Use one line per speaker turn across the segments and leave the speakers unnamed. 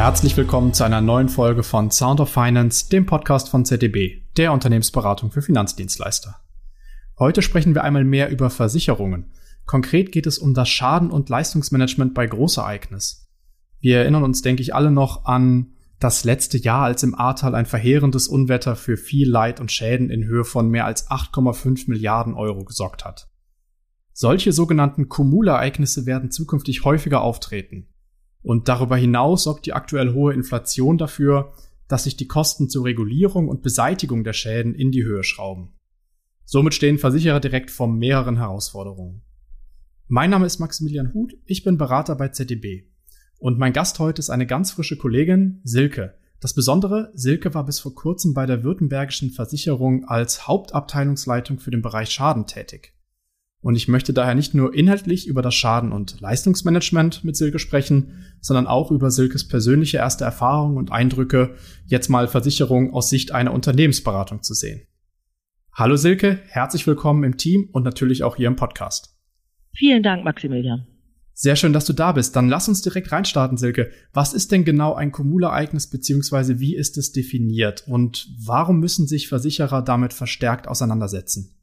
Herzlich willkommen zu einer neuen Folge von Sound of Finance, dem Podcast von ZDB, der Unternehmensberatung für Finanzdienstleister. Heute sprechen wir einmal mehr über Versicherungen. Konkret geht es um das Schaden- und Leistungsmanagement bei Großereignis. Wir erinnern uns, denke ich, alle noch an das letzte Jahr, als im Ahrtal ein verheerendes Unwetter für viel Leid und Schäden in Höhe von mehr als 8,5 Milliarden Euro gesorgt hat. Solche sogenannten Kumulereignisse werden zukünftig häufiger auftreten. Und darüber hinaus sorgt die aktuell hohe Inflation dafür, dass sich die Kosten zur Regulierung und Beseitigung der Schäden in die Höhe schrauben. Somit stehen Versicherer direkt vor mehreren Herausforderungen. Mein Name ist Maximilian Huth, ich bin Berater bei ZDB. Und mein Gast heute ist eine ganz frische Kollegin, Silke. Das Besondere, Silke war bis vor kurzem bei der Württembergischen Versicherung als Hauptabteilungsleitung für den Bereich Schaden tätig. Und ich möchte daher nicht nur inhaltlich über das Schaden- und Leistungsmanagement mit Silke sprechen, sondern auch über Silkes persönliche erste Erfahrungen und Eindrücke, jetzt mal Versicherung aus Sicht einer Unternehmensberatung zu sehen. Hallo Silke, herzlich willkommen im Team und natürlich auch hier im Podcast.
Vielen Dank, Maximilian.
Sehr schön, dass du da bist. Dann lass uns direkt reinstarten, Silke. Was ist denn genau ein Kumulereignis beziehungsweise wie ist es definiert und warum müssen sich Versicherer damit verstärkt auseinandersetzen?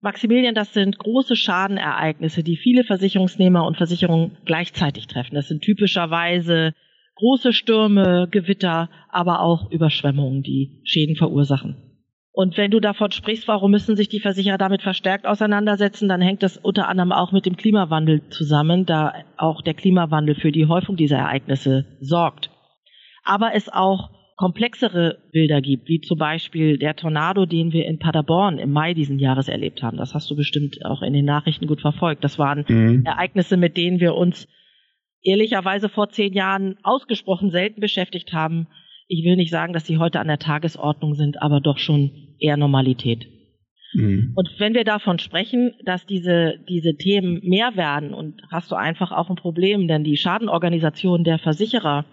Maximilian, das sind große Schadenereignisse, die viele Versicherungsnehmer und Versicherungen gleichzeitig treffen. Das sind typischerweise große Stürme, Gewitter, aber auch Überschwemmungen, die Schäden verursachen. Und wenn du davon sprichst, warum müssen sich die Versicherer damit verstärkt auseinandersetzen, dann hängt das unter anderem auch mit dem Klimawandel zusammen, da auch der Klimawandel für die Häufung dieser Ereignisse sorgt. Aber es auch komplexere Bilder gibt, wie zum Beispiel der Tornado, den wir in Paderborn im Mai diesen Jahres erlebt haben. Das hast du bestimmt auch in den Nachrichten gut verfolgt. Das waren mhm. Ereignisse, mit denen wir uns ehrlicherweise vor zehn Jahren ausgesprochen selten beschäftigt haben. Ich will nicht sagen, dass sie heute an der Tagesordnung sind, aber doch schon eher Normalität. Mhm. Und wenn wir davon sprechen, dass diese, diese Themen mehr werden, und hast du einfach auch ein Problem, denn die Schadenorganisation der Versicherer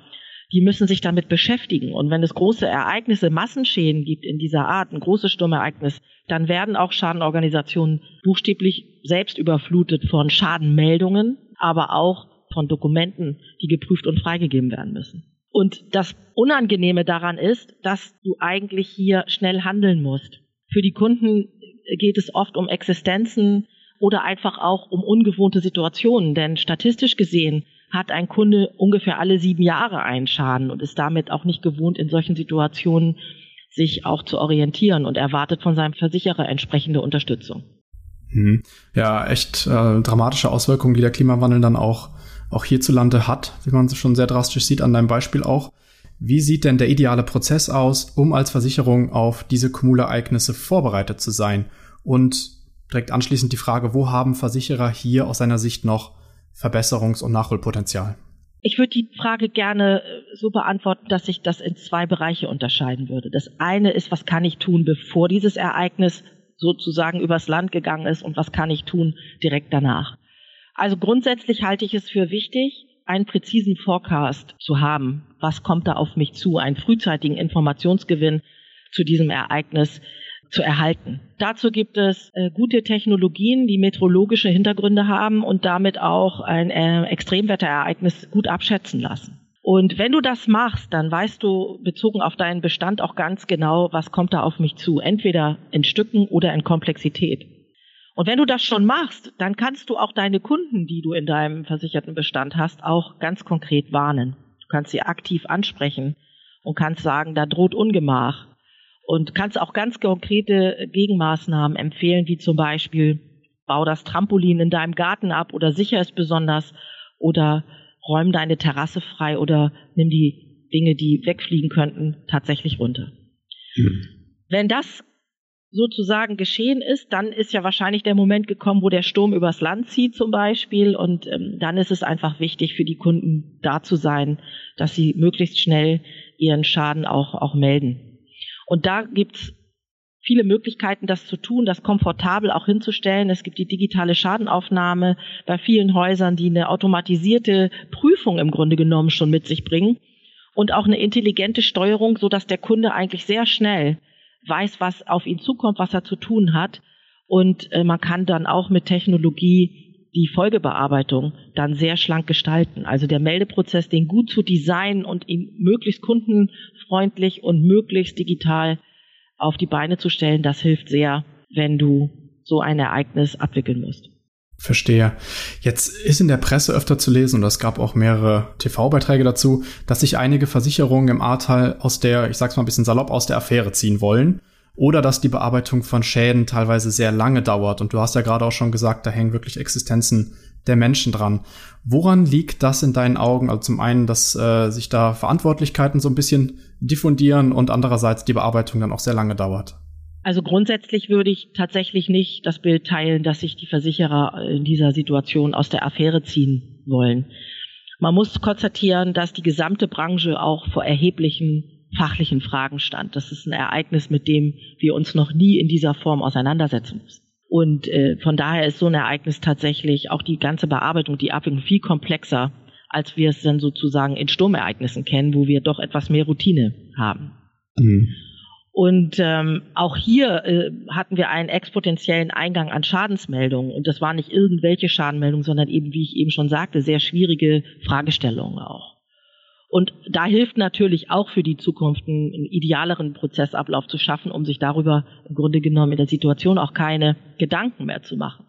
die müssen sich damit beschäftigen. Und wenn es große Ereignisse, Massenschäden gibt in dieser Art, ein großes Sturmereignis, dann werden auch Schadenorganisationen buchstäblich selbst überflutet von Schadenmeldungen, aber auch von Dokumenten, die geprüft und freigegeben werden müssen. Und das Unangenehme daran ist, dass du eigentlich hier schnell handeln musst. Für die Kunden geht es oft um Existenzen oder einfach auch um ungewohnte Situationen, denn statistisch gesehen hat ein Kunde ungefähr alle sieben Jahre einen Schaden und ist damit auch nicht gewohnt, in solchen Situationen sich auch zu orientieren und erwartet von seinem Versicherer entsprechende Unterstützung.
Hm. Ja, echt äh, dramatische Auswirkungen, die der Klimawandel dann auch, auch hierzulande hat, wie man es schon sehr drastisch sieht an deinem Beispiel auch. Wie sieht denn der ideale Prozess aus, um als Versicherung auf diese Kumulereignisse vorbereitet zu sein? Und direkt anschließend die Frage, wo haben Versicherer hier aus seiner Sicht noch Verbesserungs- und Nachholpotenzial?
Ich würde die Frage gerne äh, so beantworten, dass ich das in zwei Bereiche unterscheiden würde. Das eine ist, was kann ich tun, bevor dieses Ereignis sozusagen übers Land gegangen ist und was kann ich tun direkt danach. Also grundsätzlich halte ich es für wichtig, einen präzisen Forecast zu haben. Was kommt da auf mich zu? Einen frühzeitigen Informationsgewinn zu diesem Ereignis zu erhalten. Dazu gibt es äh, gute Technologien, die meteorologische Hintergründe haben und damit auch ein äh, Extremwetterereignis gut abschätzen lassen. Und wenn du das machst, dann weißt du bezogen auf deinen Bestand auch ganz genau, was kommt da auf mich zu, entweder in Stücken oder in Komplexität. Und wenn du das schon machst, dann kannst du auch deine Kunden, die du in deinem versicherten Bestand hast, auch ganz konkret warnen. Du kannst sie aktiv ansprechen und kannst sagen, da droht Ungemach und kannst auch ganz konkrete Gegenmaßnahmen empfehlen, wie zum Beispiel bau das Trampolin in deinem Garten ab oder sicher es besonders oder räum deine Terrasse frei oder nimm die Dinge, die wegfliegen könnten, tatsächlich runter. Mhm. Wenn das sozusagen geschehen ist, dann ist ja wahrscheinlich der Moment gekommen, wo der Sturm übers Land zieht zum Beispiel. Und ähm, dann ist es einfach wichtig für die Kunden da zu sein, dass sie möglichst schnell ihren Schaden auch, auch melden. Und da gibt's viele Möglichkeiten, das zu tun, das komfortabel auch hinzustellen. Es gibt die digitale Schadenaufnahme bei vielen Häusern, die eine automatisierte Prüfung im Grunde genommen schon mit sich bringen und auch eine intelligente Steuerung, so dass der Kunde eigentlich sehr schnell weiß, was auf ihn zukommt, was er zu tun hat. Und äh, man kann dann auch mit Technologie die Folgebearbeitung dann sehr schlank gestalten. Also der Meldeprozess, den gut zu designen und ihn möglichst kundenfreundlich und möglichst digital auf die Beine zu stellen, das hilft sehr, wenn du so ein Ereignis abwickeln musst.
Verstehe. Jetzt ist in der Presse öfter zu lesen, und es gab auch mehrere TV-Beiträge dazu, dass sich einige Versicherungen im Ahrtal aus der, ich sag's mal ein bisschen salopp, aus der Affäre ziehen wollen oder dass die Bearbeitung von Schäden teilweise sehr lange dauert. Und du hast ja gerade auch schon gesagt, da hängen wirklich Existenzen der Menschen dran. Woran liegt das in deinen Augen? Also zum einen, dass äh, sich da Verantwortlichkeiten so ein bisschen diffundieren und andererseits die Bearbeitung dann auch sehr lange dauert.
Also grundsätzlich würde ich tatsächlich nicht das Bild teilen, dass sich die Versicherer in dieser Situation aus der Affäre ziehen wollen. Man muss konstatieren, dass die gesamte Branche auch vor erheblichen fachlichen Fragen stand. Das ist ein Ereignis, mit dem wir uns noch nie in dieser Form auseinandersetzen mussten. Und äh, von daher ist so ein Ereignis tatsächlich auch die ganze Bearbeitung, die Abwicklung viel komplexer, als wir es dann sozusagen in Sturmereignissen kennen, wo wir doch etwas mehr Routine haben. Mhm. Und ähm, auch hier äh, hatten wir einen exponentiellen Eingang an Schadensmeldungen. Und das waren nicht irgendwelche Schadenmeldungen, sondern eben, wie ich eben schon sagte, sehr schwierige Fragestellungen auch. Und da hilft natürlich auch für die Zukunft einen idealeren Prozessablauf zu schaffen, um sich darüber im Grunde genommen in der Situation auch keine Gedanken mehr zu machen.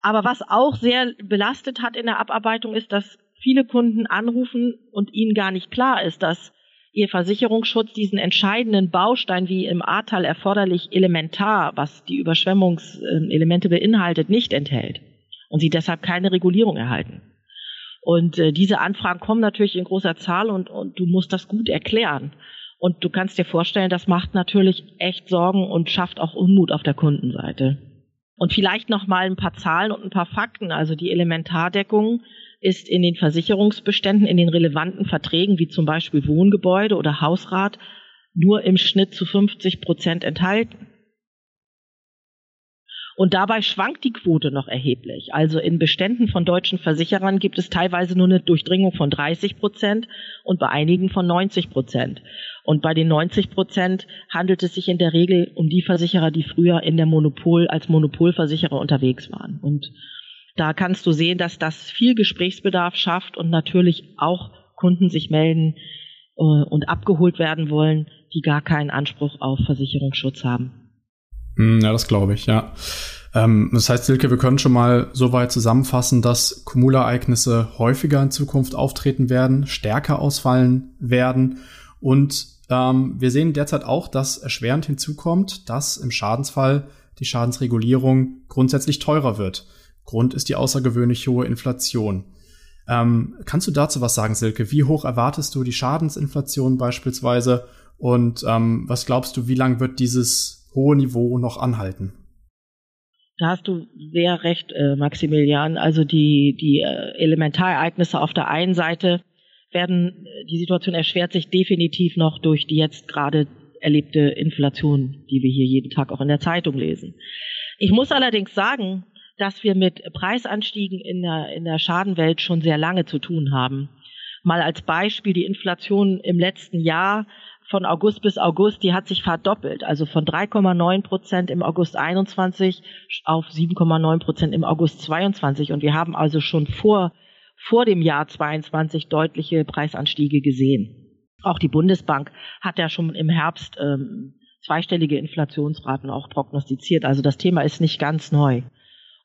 Aber was auch sehr belastet hat in der Abarbeitung ist, dass viele Kunden anrufen und ihnen gar nicht klar ist, dass ihr Versicherungsschutz diesen entscheidenden Baustein wie im Ahrtal erforderlich elementar, was die Überschwemmungselemente beinhaltet, nicht enthält und sie deshalb keine Regulierung erhalten. Und äh, diese Anfragen kommen natürlich in großer Zahl und, und du musst das gut erklären. Und du kannst dir vorstellen, das macht natürlich echt Sorgen und schafft auch Unmut auf der Kundenseite. Und vielleicht noch mal ein paar Zahlen und ein paar Fakten. Also die Elementardeckung ist in den Versicherungsbeständen, in den relevanten Verträgen, wie zum Beispiel Wohngebäude oder Hausrat, nur im Schnitt zu 50 Prozent enthalten. Und dabei schwankt die Quote noch erheblich. Also in Beständen von deutschen Versicherern gibt es teilweise nur eine Durchdringung von 30 Prozent und bei einigen von 90 Prozent. Und bei den 90 Prozent handelt es sich in der Regel um die Versicherer, die früher in der Monopol als Monopolversicherer unterwegs waren. Und da kannst du sehen, dass das viel Gesprächsbedarf schafft und natürlich auch Kunden sich melden äh, und abgeholt werden wollen, die gar keinen Anspruch auf Versicherungsschutz haben.
Hm, ja, das glaube ich, ja. Ähm, das heißt, Silke, wir können schon mal so weit zusammenfassen, dass Kumulereignisse häufiger in Zukunft auftreten werden, stärker ausfallen werden und ähm, wir sehen derzeit auch, dass erschwerend hinzukommt, dass im Schadensfall die Schadensregulierung grundsätzlich teurer wird. Grund ist die außergewöhnlich hohe Inflation. Ähm, kannst du dazu was sagen, Silke? Wie hoch erwartest du die Schadensinflation beispielsweise? Und ähm, was glaubst du, wie lang wird dieses hohe Niveau noch anhalten.
Da hast du sehr recht, äh, Maximilian. Also die, die äh, Elementarereignisse auf der einen Seite werden, äh, die Situation erschwert sich definitiv noch durch die jetzt gerade erlebte Inflation, die wir hier jeden Tag auch in der Zeitung lesen. Ich muss allerdings sagen, dass wir mit Preisanstiegen in der, in der Schadenwelt schon sehr lange zu tun haben. Mal als Beispiel die Inflation im letzten Jahr von August bis August, die hat sich verdoppelt. Also von 3,9 Prozent im August 21 auf 7,9 Prozent im August 22. Und wir haben also schon vor, vor dem Jahr 22 deutliche Preisanstiege gesehen. Auch die Bundesbank hat ja schon im Herbst ähm, zweistellige Inflationsraten auch prognostiziert. Also das Thema ist nicht ganz neu.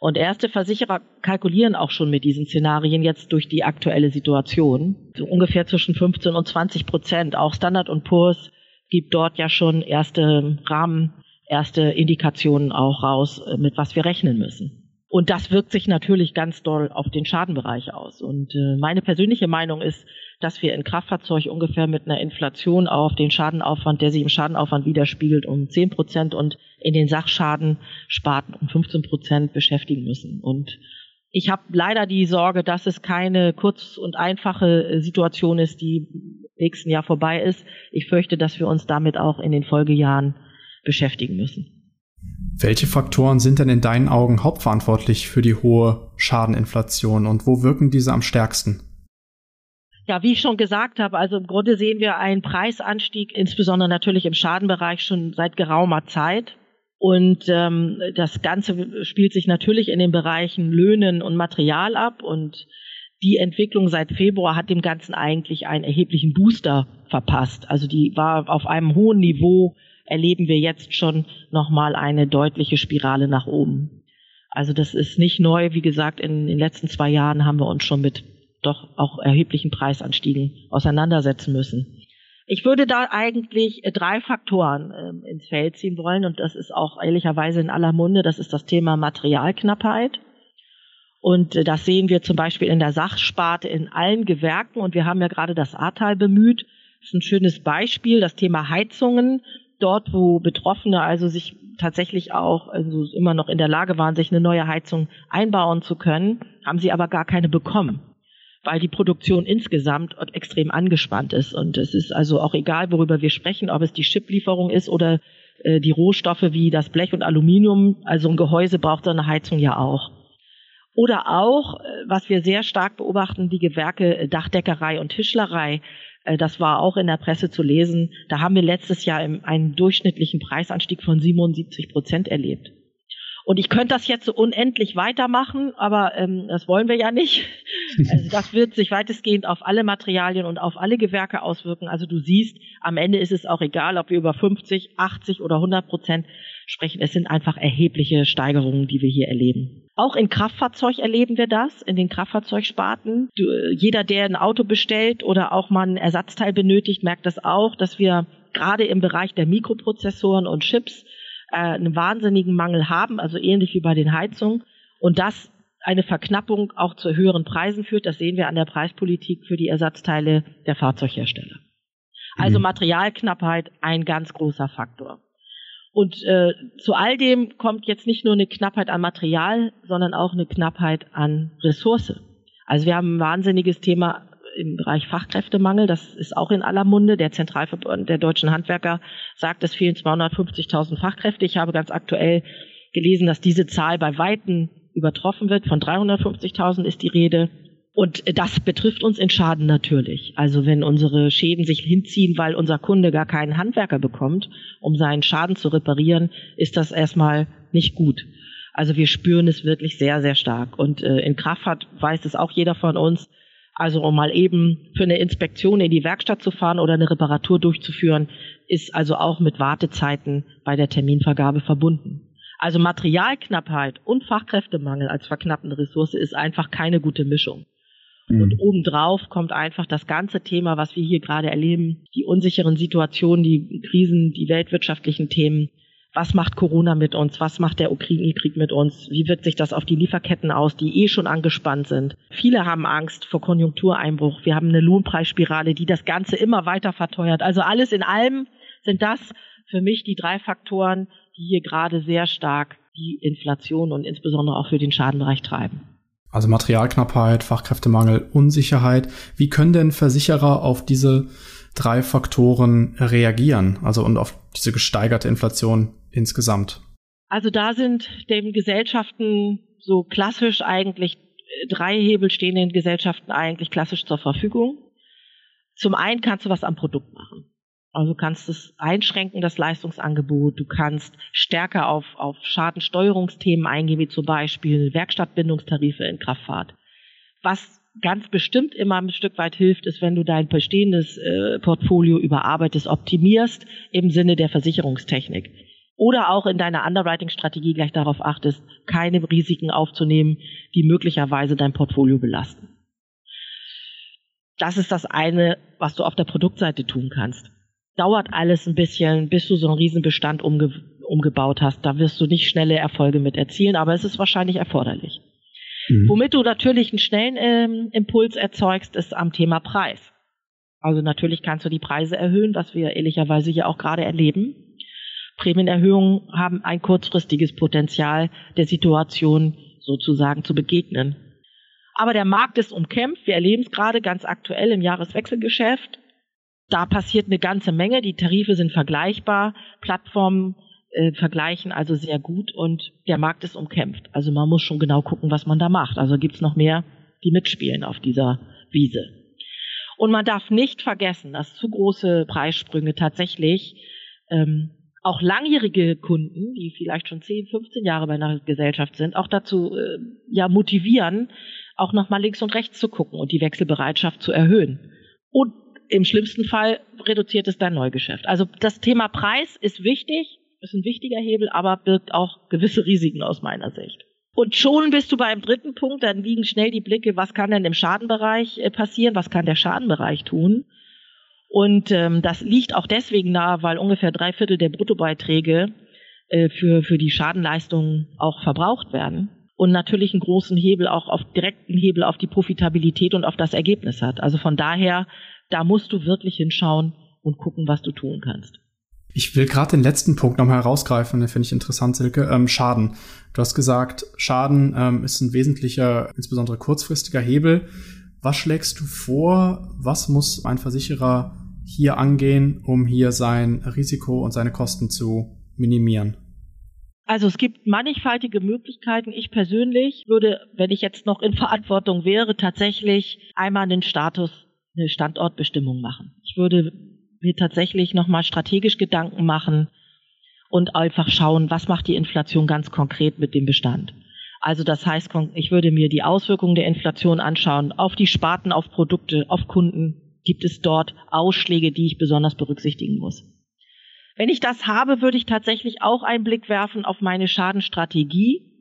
Und erste Versicherer kalkulieren auch schon mit diesen Szenarien jetzt durch die aktuelle Situation. So ungefähr zwischen 15 und 20 Prozent. Auch Standard und Poor's gibt dort ja schon erste Rahmen, erste Indikationen auch raus, äh, mit was wir rechnen müssen. Und das wirkt sich natürlich ganz doll auf den Schadenbereich aus. Und äh, meine persönliche Meinung ist, dass wir in Kraftfahrzeug ungefähr mit einer Inflation auf den Schadenaufwand, der sich im Schadenaufwand widerspiegelt, um 10 Prozent und in den Sachschadensparten um 15 Prozent beschäftigen müssen. Und ich habe leider die Sorge, dass es keine kurz und einfache äh, Situation ist, die im nächsten Jahr vorbei ist. Ich fürchte, dass wir uns damit auch in den Folgejahren beschäftigen müssen.
Welche Faktoren sind denn in deinen Augen hauptverantwortlich für die hohe Schadeninflation und wo wirken diese am stärksten?
Ja, wie ich schon gesagt habe, also im Grunde sehen wir einen Preisanstieg, insbesondere natürlich im Schadenbereich schon seit geraumer Zeit. Und ähm, das Ganze spielt sich natürlich in den Bereichen Löhnen und Material ab. Und die Entwicklung seit Februar hat dem Ganzen eigentlich einen erheblichen Booster verpasst. Also die war auf einem hohen Niveau, erleben wir jetzt schon nochmal eine deutliche Spirale nach oben. Also das ist nicht neu. Wie gesagt, in den letzten zwei Jahren haben wir uns schon mit doch auch erheblichen Preisanstiegen auseinandersetzen müssen. Ich würde da eigentlich drei Faktoren äh, ins Feld ziehen wollen und das ist auch ehrlicherweise in aller Munde. Das ist das Thema Materialknappheit. Und äh, das sehen wir zum Beispiel in der Sachsparte in allen Gewerken und wir haben ja gerade das Ahrtal bemüht. Das ist ein schönes Beispiel, das Thema Heizungen. Dort, wo Betroffene also sich tatsächlich auch also immer noch in der Lage waren, sich eine neue Heizung einbauen zu können, haben sie aber gar keine bekommen weil die Produktion insgesamt extrem angespannt ist. Und es ist also auch egal, worüber wir sprechen, ob es die Chiplieferung ist oder äh, die Rohstoffe wie das Blech und Aluminium. Also ein Gehäuse braucht so eine Heizung ja auch. Oder auch, äh, was wir sehr stark beobachten, die Gewerke äh, Dachdeckerei und Tischlerei. Äh, das war auch in der Presse zu lesen. Da haben wir letztes Jahr einen durchschnittlichen Preisanstieg von 77 Prozent erlebt. Und ich könnte das jetzt so unendlich weitermachen, aber ähm, das wollen wir ja nicht. Also das wird sich weitestgehend auf alle Materialien und auf alle Gewerke auswirken. Also du siehst, am Ende ist es auch egal, ob wir über 50, 80 oder 100 Prozent sprechen. Es sind einfach erhebliche Steigerungen, die wir hier erleben. Auch in Kraftfahrzeug erleben wir das, in den Kraftfahrzeugsparten. Du, jeder, der ein Auto bestellt oder auch mal ein Ersatzteil benötigt, merkt das auch, dass wir gerade im Bereich der Mikroprozessoren und Chips äh, einen wahnsinnigen Mangel haben, also ähnlich wie bei den Heizungen. Und das eine Verknappung auch zu höheren Preisen führt. Das sehen wir an der Preispolitik für die Ersatzteile der Fahrzeughersteller. Also mhm. Materialknappheit ein ganz großer Faktor. Und äh, zu all dem kommt jetzt nicht nur eine Knappheit an Material, sondern auch eine Knappheit an Ressource. Also wir haben ein wahnsinniges Thema im Bereich Fachkräftemangel. Das ist auch in aller Munde. Der Zentralverband der deutschen Handwerker sagt, es fehlen 250.000 Fachkräfte. Ich habe ganz aktuell gelesen, dass diese Zahl bei Weitem übertroffen wird. Von 350.000 ist die Rede. Und das betrifft uns in Schaden natürlich. Also wenn unsere Schäden sich hinziehen, weil unser Kunde gar keinen Handwerker bekommt, um seinen Schaden zu reparieren, ist das erstmal nicht gut. Also wir spüren es wirklich sehr, sehr stark. Und äh, in Kraftfahrt weiß es auch jeder von uns, also um mal eben für eine Inspektion in die Werkstatt zu fahren oder eine Reparatur durchzuführen, ist also auch mit Wartezeiten bei der Terminvergabe verbunden. Also Materialknappheit und Fachkräftemangel als verknappende Ressource ist einfach keine gute Mischung. Mhm. Und obendrauf kommt einfach das ganze Thema, was wir hier gerade erleben, die unsicheren Situationen, die Krisen, die weltwirtschaftlichen Themen, was macht Corona mit uns, was macht der Ukraine-Krieg mit uns, wie wirkt sich das auf die Lieferketten aus, die eh schon angespannt sind. Viele haben Angst vor Konjunktureinbruch. Wir haben eine Lohnpreisspirale, die das Ganze immer weiter verteuert. Also alles in allem sind das für mich die drei Faktoren, die hier gerade sehr stark die Inflation und insbesondere auch für den Schadenbereich treiben.
Also Materialknappheit, Fachkräftemangel, Unsicherheit. Wie können denn Versicherer auf diese drei Faktoren reagieren? Also und auf diese gesteigerte Inflation insgesamt?
Also da sind den Gesellschaften so klassisch eigentlich äh, drei Hebel stehen den Gesellschaften eigentlich klassisch zur Verfügung. Zum einen kannst du was am Produkt machen. Also du kannst es einschränken, das Leistungsangebot. Du kannst stärker auf, auf Schadensteuerungsthemen eingehen, wie zum Beispiel Werkstattbindungstarife in Kraftfahrt. Was ganz bestimmt immer ein Stück weit hilft, ist, wenn du dein bestehendes äh, Portfolio überarbeitest, optimierst im Sinne der Versicherungstechnik. Oder auch in deiner Underwriting-Strategie gleich darauf achtest, keine Risiken aufzunehmen, die möglicherweise dein Portfolio belasten. Das ist das eine, was du auf der Produktseite tun kannst. Dauert alles ein bisschen, bis du so einen Riesenbestand umge umgebaut hast. Da wirst du nicht schnelle Erfolge mit erzielen, aber es ist wahrscheinlich erforderlich. Mhm. Womit du natürlich einen schnellen ähm, Impuls erzeugst, ist am Thema Preis. Also natürlich kannst du die Preise erhöhen, was wir ehrlicherweise hier auch gerade erleben. Prämienerhöhungen haben ein kurzfristiges Potenzial, der Situation sozusagen zu begegnen. Aber der Markt ist umkämpft. Wir erleben es gerade ganz aktuell im Jahreswechselgeschäft. Da passiert eine ganze Menge. Die Tarife sind vergleichbar. Plattformen äh, vergleichen also sehr gut und der Markt ist umkämpft. Also man muss schon genau gucken, was man da macht. Also gibt's noch mehr, die mitspielen auf dieser Wiese. Und man darf nicht vergessen, dass zu große Preissprünge tatsächlich ähm, auch langjährige Kunden, die vielleicht schon 10, 15 Jahre bei einer Gesellschaft sind, auch dazu äh, ja motivieren, auch nochmal links und rechts zu gucken und die Wechselbereitschaft zu erhöhen. Und im schlimmsten Fall reduziert es dein Neugeschäft. Also das Thema Preis ist wichtig, ist ein wichtiger Hebel, aber birgt auch gewisse Risiken aus meiner Sicht. Und schon bist du beim dritten Punkt, dann liegen schnell die Blicke, was kann denn im Schadenbereich äh, passieren, was kann der Schadenbereich tun. Und ähm, das liegt auch deswegen nahe, weil ungefähr drei Viertel der Bruttobeiträge äh, für, für die Schadenleistungen auch verbraucht werden. Und natürlich einen großen Hebel auch auf direkten Hebel auf die Profitabilität und auf das Ergebnis hat. Also von daher, da musst du wirklich hinschauen und gucken, was du tun kannst.
Ich will gerade den letzten Punkt nochmal herausgreifen, den finde ich interessant, Silke. Ähm, Schaden. Du hast gesagt, Schaden ähm, ist ein wesentlicher, insbesondere kurzfristiger Hebel. Was schlägst du vor? Was muss ein Versicherer hier angehen, um hier sein Risiko und seine Kosten zu minimieren?
Also es gibt mannigfaltige Möglichkeiten. Ich persönlich würde, wenn ich jetzt noch in Verantwortung wäre, tatsächlich einmal einen Status, eine Standortbestimmung machen. Ich würde mir tatsächlich nochmal strategisch Gedanken machen und einfach schauen, was macht die Inflation ganz konkret mit dem Bestand. Also das heißt, ich würde mir die Auswirkungen der Inflation anschauen auf die Sparten, auf Produkte, auf Kunden, gibt es dort Ausschläge, die ich besonders berücksichtigen muss. Wenn ich das habe, würde ich tatsächlich auch einen Blick werfen auf meine Schadenstrategie,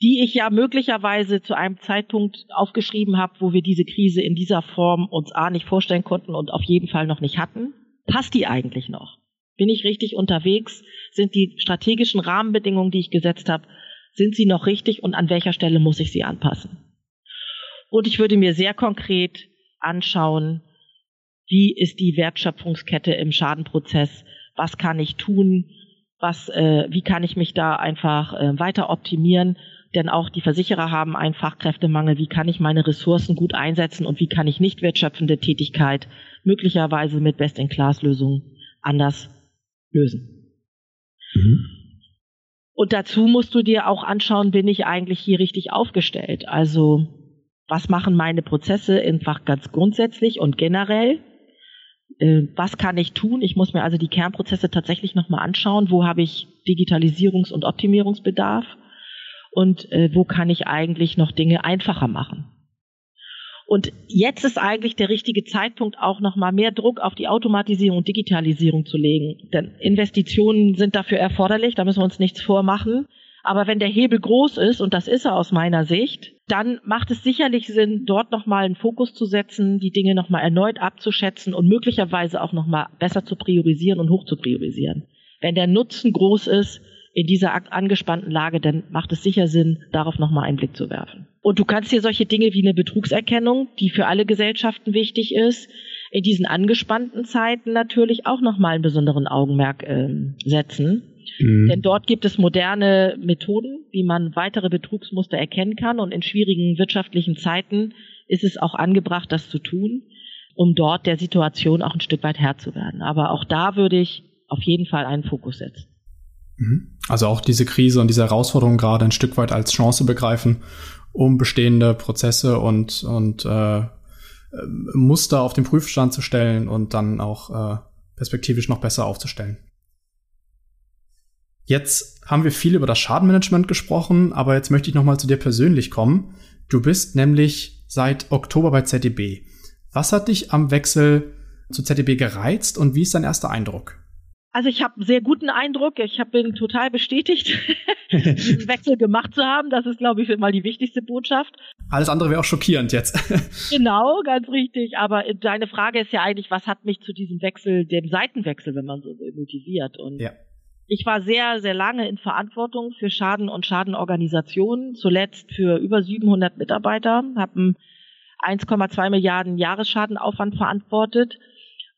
die ich ja möglicherweise zu einem Zeitpunkt aufgeschrieben habe, wo wir diese Krise in dieser Form uns A nicht vorstellen konnten und auf jeden Fall noch nicht hatten. Passt die eigentlich noch? Bin ich richtig unterwegs? Sind die strategischen Rahmenbedingungen, die ich gesetzt habe, sind sie noch richtig und an welcher Stelle muss ich sie anpassen? Und ich würde mir sehr konkret anschauen, wie ist die Wertschöpfungskette im Schadenprozess, was kann ich tun, was, äh, wie kann ich mich da einfach äh, weiter optimieren, denn auch die Versicherer haben einen Fachkräftemangel, wie kann ich meine Ressourcen gut einsetzen und wie kann ich nicht wertschöpfende Tätigkeit möglicherweise mit Best-in-Class-Lösungen anders lösen. Mhm. Und dazu musst du dir auch anschauen, bin ich eigentlich hier richtig aufgestellt? Also, was machen meine Prozesse einfach ganz grundsätzlich und generell? Äh, was kann ich tun? Ich muss mir also die Kernprozesse tatsächlich nochmal anschauen. Wo habe ich Digitalisierungs- und Optimierungsbedarf? Und äh, wo kann ich eigentlich noch Dinge einfacher machen? Und jetzt ist eigentlich der richtige Zeitpunkt, auch nochmal mehr Druck auf die Automatisierung und Digitalisierung zu legen. Denn Investitionen sind dafür erforderlich, da müssen wir uns nichts vormachen. Aber wenn der Hebel groß ist, und das ist er aus meiner Sicht, dann macht es sicherlich Sinn, dort nochmal einen Fokus zu setzen, die Dinge nochmal erneut abzuschätzen und möglicherweise auch nochmal besser zu priorisieren und hoch zu priorisieren. Wenn der Nutzen groß ist in dieser angespannten Lage, dann macht es sicher Sinn, darauf nochmal einen Blick zu werfen. Und du kannst dir solche Dinge wie eine Betrugserkennung, die für alle Gesellschaften wichtig ist, in diesen angespannten Zeiten natürlich auch nochmal einen besonderen Augenmerk äh, setzen Mhm. Denn dort gibt es moderne Methoden, wie man weitere Betrugsmuster erkennen kann. Und in schwierigen wirtschaftlichen Zeiten ist es auch angebracht, das zu tun, um dort der Situation auch ein Stück weit Herr zu werden. Aber auch da würde ich auf jeden Fall einen Fokus setzen.
Mhm. Also auch diese Krise und diese Herausforderung gerade ein Stück weit als Chance begreifen, um bestehende Prozesse und, und äh, Muster auf den Prüfstand zu stellen und dann auch äh, perspektivisch noch besser aufzustellen. Jetzt haben wir viel über das Schadenmanagement gesprochen, aber jetzt möchte ich nochmal zu dir persönlich kommen. Du bist nämlich seit Oktober bei ZDB. Was hat dich am Wechsel zu ZDB gereizt und wie ist dein erster Eindruck?
Also ich habe einen sehr guten Eindruck. Ich hab, bin total bestätigt, diesen Wechsel gemacht zu haben. Das ist, glaube ich, mal die wichtigste Botschaft.
Alles andere wäre auch schockierend jetzt.
genau, ganz richtig. Aber deine Frage ist ja eigentlich, was hat mich zu diesem Wechsel, dem Seitenwechsel, wenn man so will, motiviert? Und ja. Ich war sehr, sehr lange in Verantwortung für Schaden und Schadenorganisationen, zuletzt für über 700 Mitarbeiter, habe einen 1,2 Milliarden Jahresschadenaufwand verantwortet.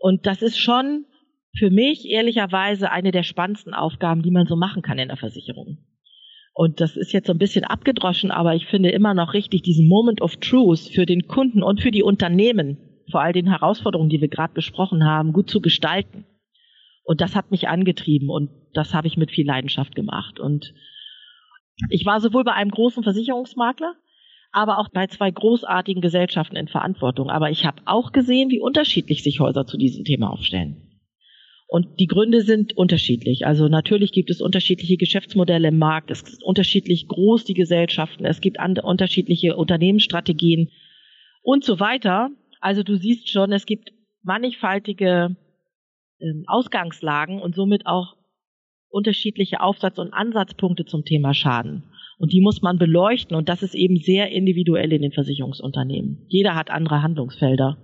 Und das ist schon für mich ehrlicherweise eine der spannendsten Aufgaben, die man so machen kann in der Versicherung. Und das ist jetzt so ein bisschen abgedroschen, aber ich finde immer noch richtig, diesen Moment of Truth für den Kunden und für die Unternehmen, vor all den Herausforderungen, die wir gerade besprochen haben, gut zu gestalten. Und das hat mich angetrieben und das habe ich mit viel Leidenschaft gemacht. Und ich war sowohl bei einem großen Versicherungsmakler, aber auch bei zwei großartigen Gesellschaften in Verantwortung. Aber ich habe auch gesehen, wie unterschiedlich sich Häuser zu diesem Thema aufstellen. Und die Gründe sind unterschiedlich. Also natürlich gibt es unterschiedliche Geschäftsmodelle im Markt. Es ist unterschiedlich groß die Gesellschaften. Es gibt unterschiedliche Unternehmensstrategien und so weiter. Also du siehst schon, es gibt mannigfaltige äh, Ausgangslagen und somit auch unterschiedliche Aufsatz- und Ansatzpunkte zum Thema Schaden. Und die muss man beleuchten und das ist eben sehr individuell in den Versicherungsunternehmen. Jeder hat andere Handlungsfelder.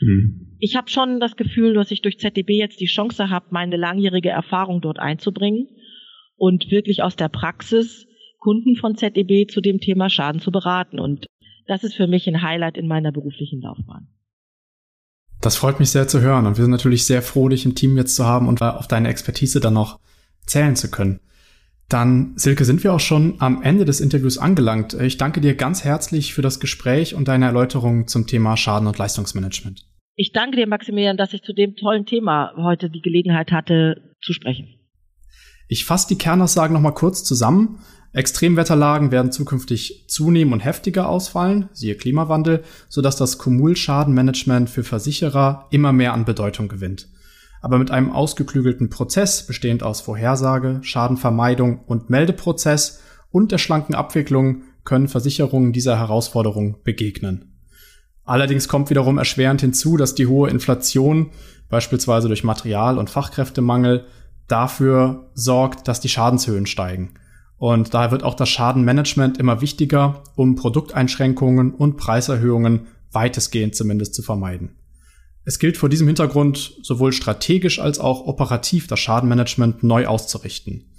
Mhm. Ich habe schon das Gefühl, dass ich durch ZDB jetzt die Chance habe, meine langjährige Erfahrung dort einzubringen und wirklich aus der Praxis Kunden von ZDB zu dem Thema Schaden zu beraten. Und das ist für mich ein Highlight in meiner beruflichen Laufbahn.
Das freut mich sehr zu hören und wir sind natürlich sehr froh, dich im Team jetzt zu haben und auf deine Expertise dann noch zählen zu können. Dann, Silke, sind wir auch schon am Ende des Interviews angelangt. Ich danke dir ganz herzlich für das Gespräch und deine Erläuterung zum Thema Schaden- und Leistungsmanagement.
Ich danke dir, Maximilian, dass ich zu dem tollen Thema heute die Gelegenheit hatte, zu sprechen.
Ich fasse die Kernaussagen nochmal kurz zusammen. Extremwetterlagen werden zukünftig zunehmen und heftiger ausfallen, siehe Klimawandel, sodass das Kumulschadenmanagement für Versicherer immer mehr an Bedeutung gewinnt aber mit einem ausgeklügelten Prozess, bestehend aus Vorhersage, Schadenvermeidung und Meldeprozess und der schlanken Abwicklung können Versicherungen dieser Herausforderung begegnen. Allerdings kommt wiederum erschwerend hinzu, dass die hohe Inflation, beispielsweise durch Material- und Fachkräftemangel, dafür sorgt, dass die Schadenshöhen steigen. Und daher wird auch das Schadenmanagement immer wichtiger, um Produkteinschränkungen und Preiserhöhungen weitestgehend zumindest zu vermeiden. Es gilt vor diesem Hintergrund sowohl strategisch als auch operativ das Schadenmanagement neu auszurichten.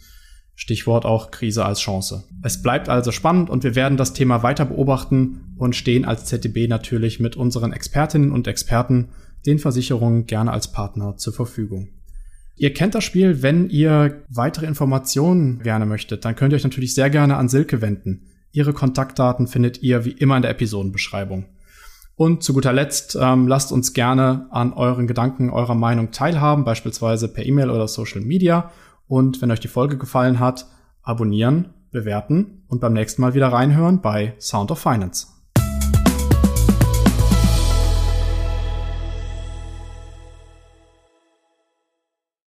Stichwort auch Krise als Chance. Es bleibt also spannend und wir werden das Thema weiter beobachten und stehen als ZDB natürlich mit unseren Expertinnen und Experten den Versicherungen gerne als Partner zur Verfügung. Ihr kennt das Spiel, wenn ihr weitere Informationen gerne möchtet, dann könnt ihr euch natürlich sehr gerne an Silke wenden. Ihre Kontaktdaten findet ihr wie immer in der Episodenbeschreibung. Und zu guter Letzt ähm, lasst uns gerne an euren Gedanken, eurer Meinung teilhaben, beispielsweise per E-Mail oder Social Media. Und wenn euch die Folge gefallen hat, abonnieren, bewerten und beim nächsten Mal wieder reinhören bei Sound of Finance.